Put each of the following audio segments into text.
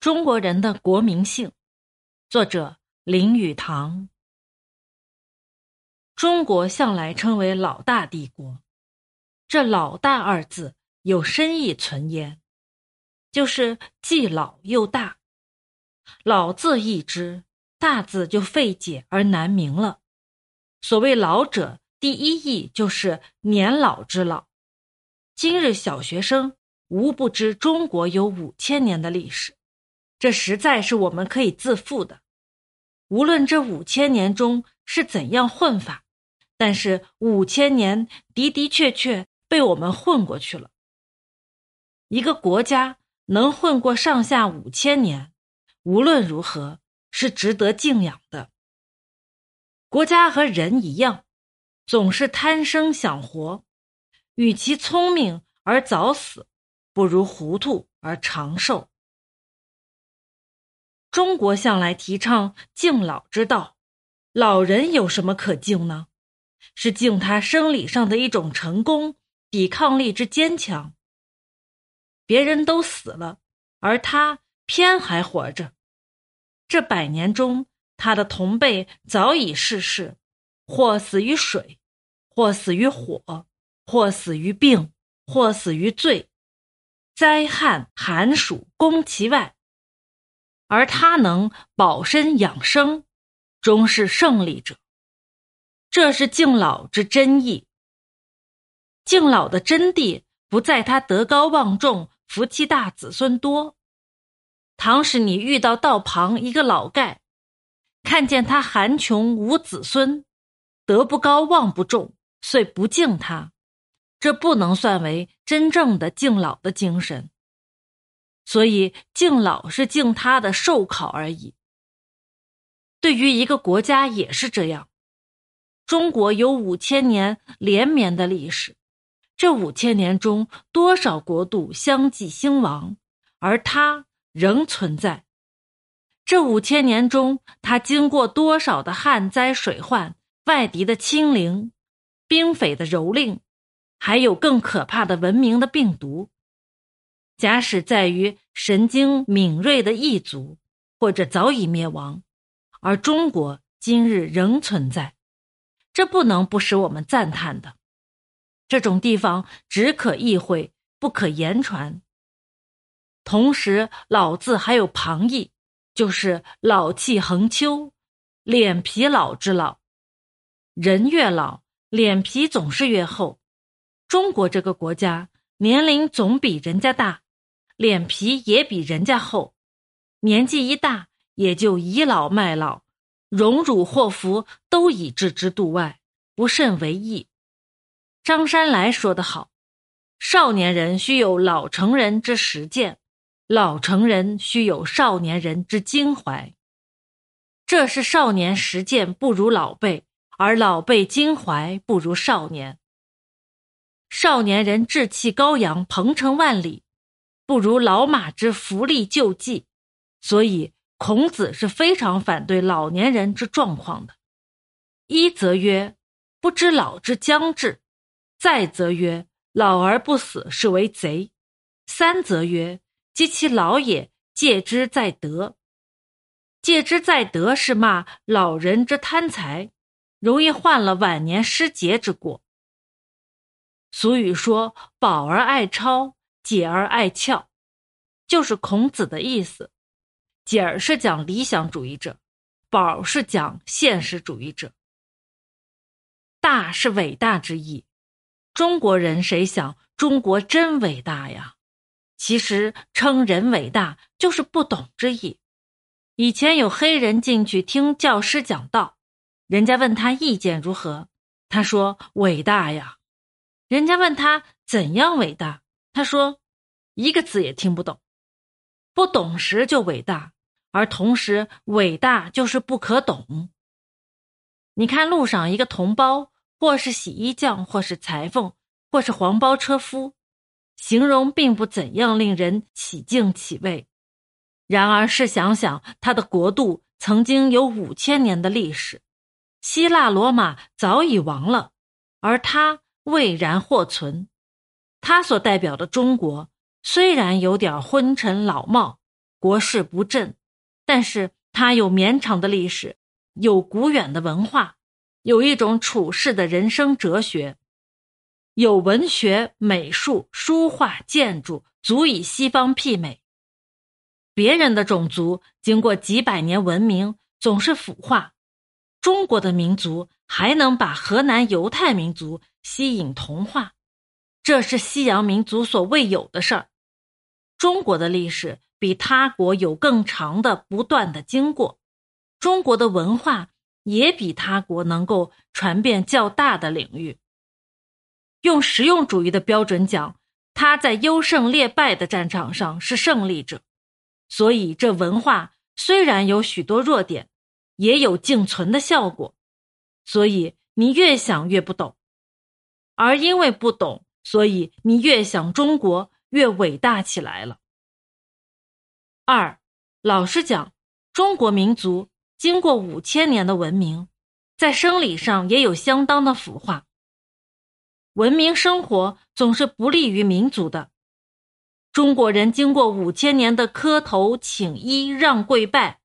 中国人的国民性，作者林语堂。中国向来称为老大帝国，这“老大”二字有深意存焉，就是既老又大。老字易知，大字就费解而难明了。所谓老者，第一义就是年老之老。今日小学生无不知中国有五千年的历史。这实在是我们可以自负的。无论这五千年中是怎样混法，但是五千年的的确确被我们混过去了。一个国家能混过上下五千年，无论如何是值得敬仰的。国家和人一样，总是贪生想活，与其聪明而早死，不如糊涂而长寿。中国向来提倡敬老之道，老人有什么可敬呢？是敬他生理上的一种成功，抵抗力之坚强。别人都死了，而他偏还活着。这百年中，他的同辈早已逝世，或死于水，或死于火，或死于病，或死于罪，灾害寒暑攻其外。而他能保身养生，终是胜利者。这是敬老之真意。敬老的真谛不在他德高望重、福气大、子孙多。倘使你遇到道旁一个老丐，看见他寒穷无子孙，德不高望不重，遂不敬他，这不能算为真正的敬老的精神。所以敬老是敬他的寿考而已。对于一个国家也是这样。中国有五千年连绵的历史，这五千年中多少国度相继兴亡，而它仍存在。这五千年中，它经过多少的旱灾水患、外敌的侵凌、兵匪的蹂躏，还有更可怕的文明的病毒。假使在于神经敏锐的异族，或者早已灭亡，而中国今日仍存在，这不能不使我们赞叹的。这种地方只可意会，不可言传。同时，老字还有旁义，就是老气横秋、脸皮老之老。人越老，脸皮总是越厚。中国这个国家年龄总比人家大。脸皮也比人家厚，年纪一大也就倚老卖老，荣辱祸福都已置之度外，不甚为意。张山来说得好：“少年人须有老成人之实践，老成人须有少年人之襟怀。这是少年实践不如老辈，而老辈襟怀不如少年。少年人志气高扬，鹏程万里。”不如老马之福利救济，所以孔子是非常反对老年人之状况的。一则曰：不知老之将至；再则曰：老而不死是为贼；三则曰：及其老也，戒之在德。戒之在德是骂老人之贪财，容易患了晚年失节之过。俗语说：保儿爱抄。解而爱俏，就是孔子的意思。解儿是讲理想主义者，宝是讲现实主义者。大是伟大之意。中国人谁想中国真伟大呀？其实称人伟大就是不懂之意。以前有黑人进去听教师讲道，人家问他意见如何，他说伟大呀。人家问他怎样伟大？他说：“一个字也听不懂，不懂时就伟大，而同时伟大就是不可懂。你看路上一个同胞，或是洗衣匠，或是裁缝，或是黄包车夫，形容并不怎样令人起敬起畏。然而试想想，他的国度曾经有五千年的历史，希腊罗马早已亡了，而他未然或存。他所代表的中国，虽然有点昏沉老貌，国势不振，但是它有绵长的历史，有古远的文化，有一种处世的人生哲学，有文学、美术、书画、建筑，足以西方媲美。别人的种族经过几百年文明，总是腐化；中国的民族还能把河南犹太民族吸引同化，这是西洋民族所未有的事儿。中国的历史比他国有更长的不断的经过，中国的文化也比他国能够传遍较大的领域。用实用主义的标准讲，他在优胜劣败的战场上是胜利者。所以，这文化虽然有许多弱点，也有竞存的效果。所以，你越想越不懂，而因为不懂，所以你越想中国越伟大起来了。二，老实讲，中国民族经过五千年的文明，在生理上也有相当的腐化。文明生活总是不利于民族的。中国人经过五千年的磕头请衣让跪拜，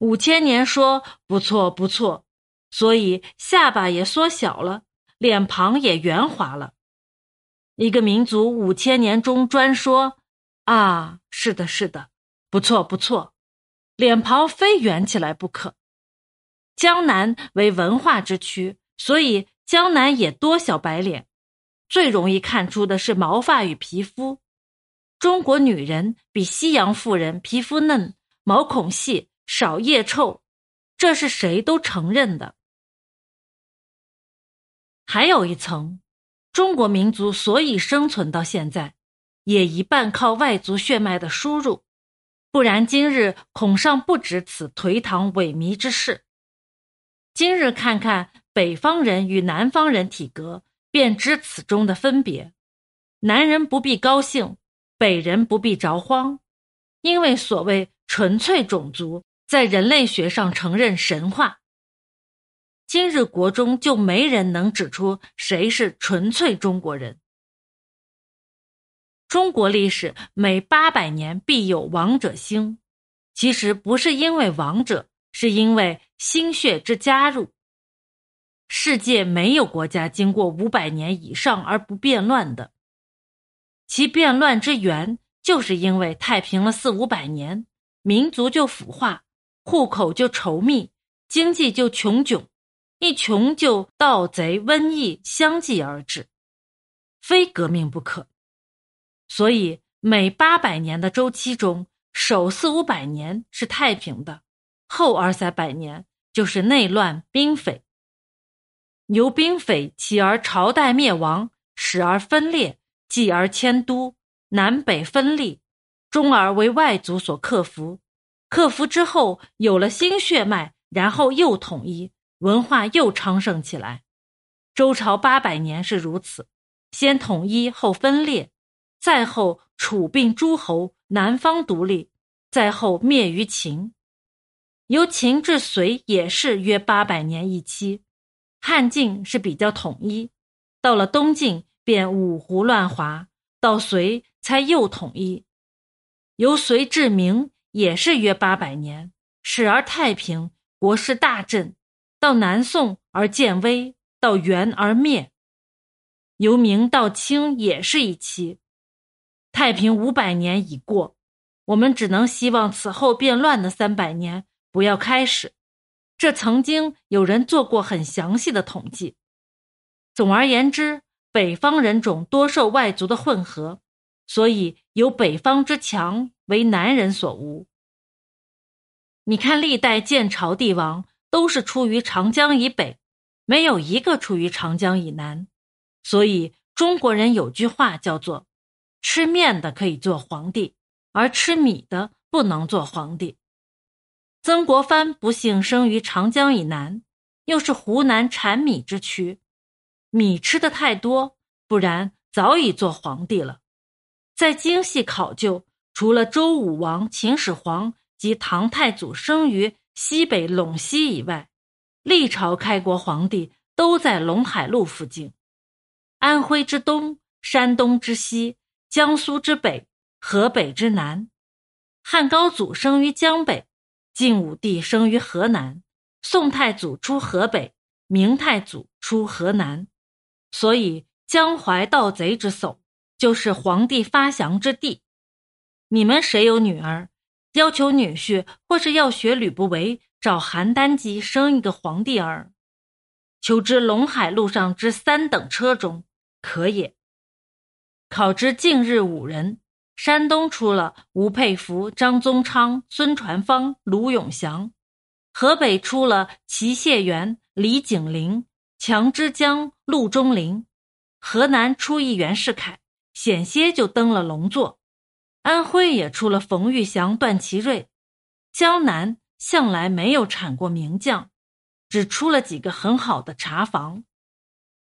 五千年说不错不错，所以下巴也缩小了，脸庞也圆滑了。一个民族五千年中专说啊，是的，是的，不错不错，脸庞非圆起来不可。江南为文化之区，所以江南也多小白脸，最容易看出的是毛发与皮肤。中国女人比西洋妇人皮肤嫩、毛孔细、少腋臭，这是谁都承认的。还有一层，中国民族所以生存到现在，也一半靠外族血脉的输入，不然今日恐尚不止此颓唐萎靡之事。今日看看北方人与南方人体格，便知此中的分别。南人不必高兴。北人不必着慌，因为所谓纯粹种族在人类学上承认神话。今日国中就没人能指出谁是纯粹中国人。中国历史每八百年必有王者兴，其实不是因为王者，是因为心血之加入。世界没有国家经过五百年以上而不变乱的。其变乱之源，就是因为太平了四五百年，民族就腐化，户口就稠密，经济就穷窘，一穷就盗贼、瘟疫相继而至，非革命不可。所以每八百年的周期中，首四五百年是太平的，后二三百年就是内乱兵匪。由兵匪起而朝代灭亡，始而分裂。继而迁都，南北分立，终而为外族所克服。克服之后，有了新血脉，然后又统一，文化又昌盛起来。周朝八百年是如此，先统一后分裂，再后楚并诸侯，南方独立，再后灭于秦。由秦至隋也是约八百年一期。汉晋是比较统一，到了东晋。便五胡乱华，到隋才又统一。由隋至明也是约八百年，始而太平，国势大振；到南宋而渐微，到元而灭。由明到清也是一期，太平五百年已过，我们只能希望此后变乱的三百年不要开始。这曾经有人做过很详细的统计。总而言之。北方人种多受外族的混合，所以有北方之强为南人所无。你看历代建朝帝王都是出于长江以北，没有一个出于长江以南。所以中国人有句话叫做：“吃面的可以做皇帝，而吃米的不能做皇帝。”曾国藩不幸生于长江以南，又是湖南产米之区。米吃的太多，不然早已做皇帝了。再精细考究，除了周武王、秦始皇及唐太祖生于西北陇西以外，历朝开国皇帝都在陇海路附近，安徽之东、山东之西、江苏之北、河北之南。汉高祖生于江北，晋武帝生于河南，宋太祖出河北，明太祖出河南，所以江淮盗贼之首，就是皇帝发祥之地。你们谁有女儿，要求女婿，或是要学吕不韦，找邯郸姬生一个皇帝儿，求知陇海路上之三等车中，可也。考之近日五人。山东出了吴佩孚、张宗昌、孙传芳、卢永祥；河北出了齐燮元、李景林、强之江、陆中林；河南出一袁世凯，险些就登了龙座；安徽也出了冯玉祥、段祺瑞。江南向来没有产过名将，只出了几个很好的茶房。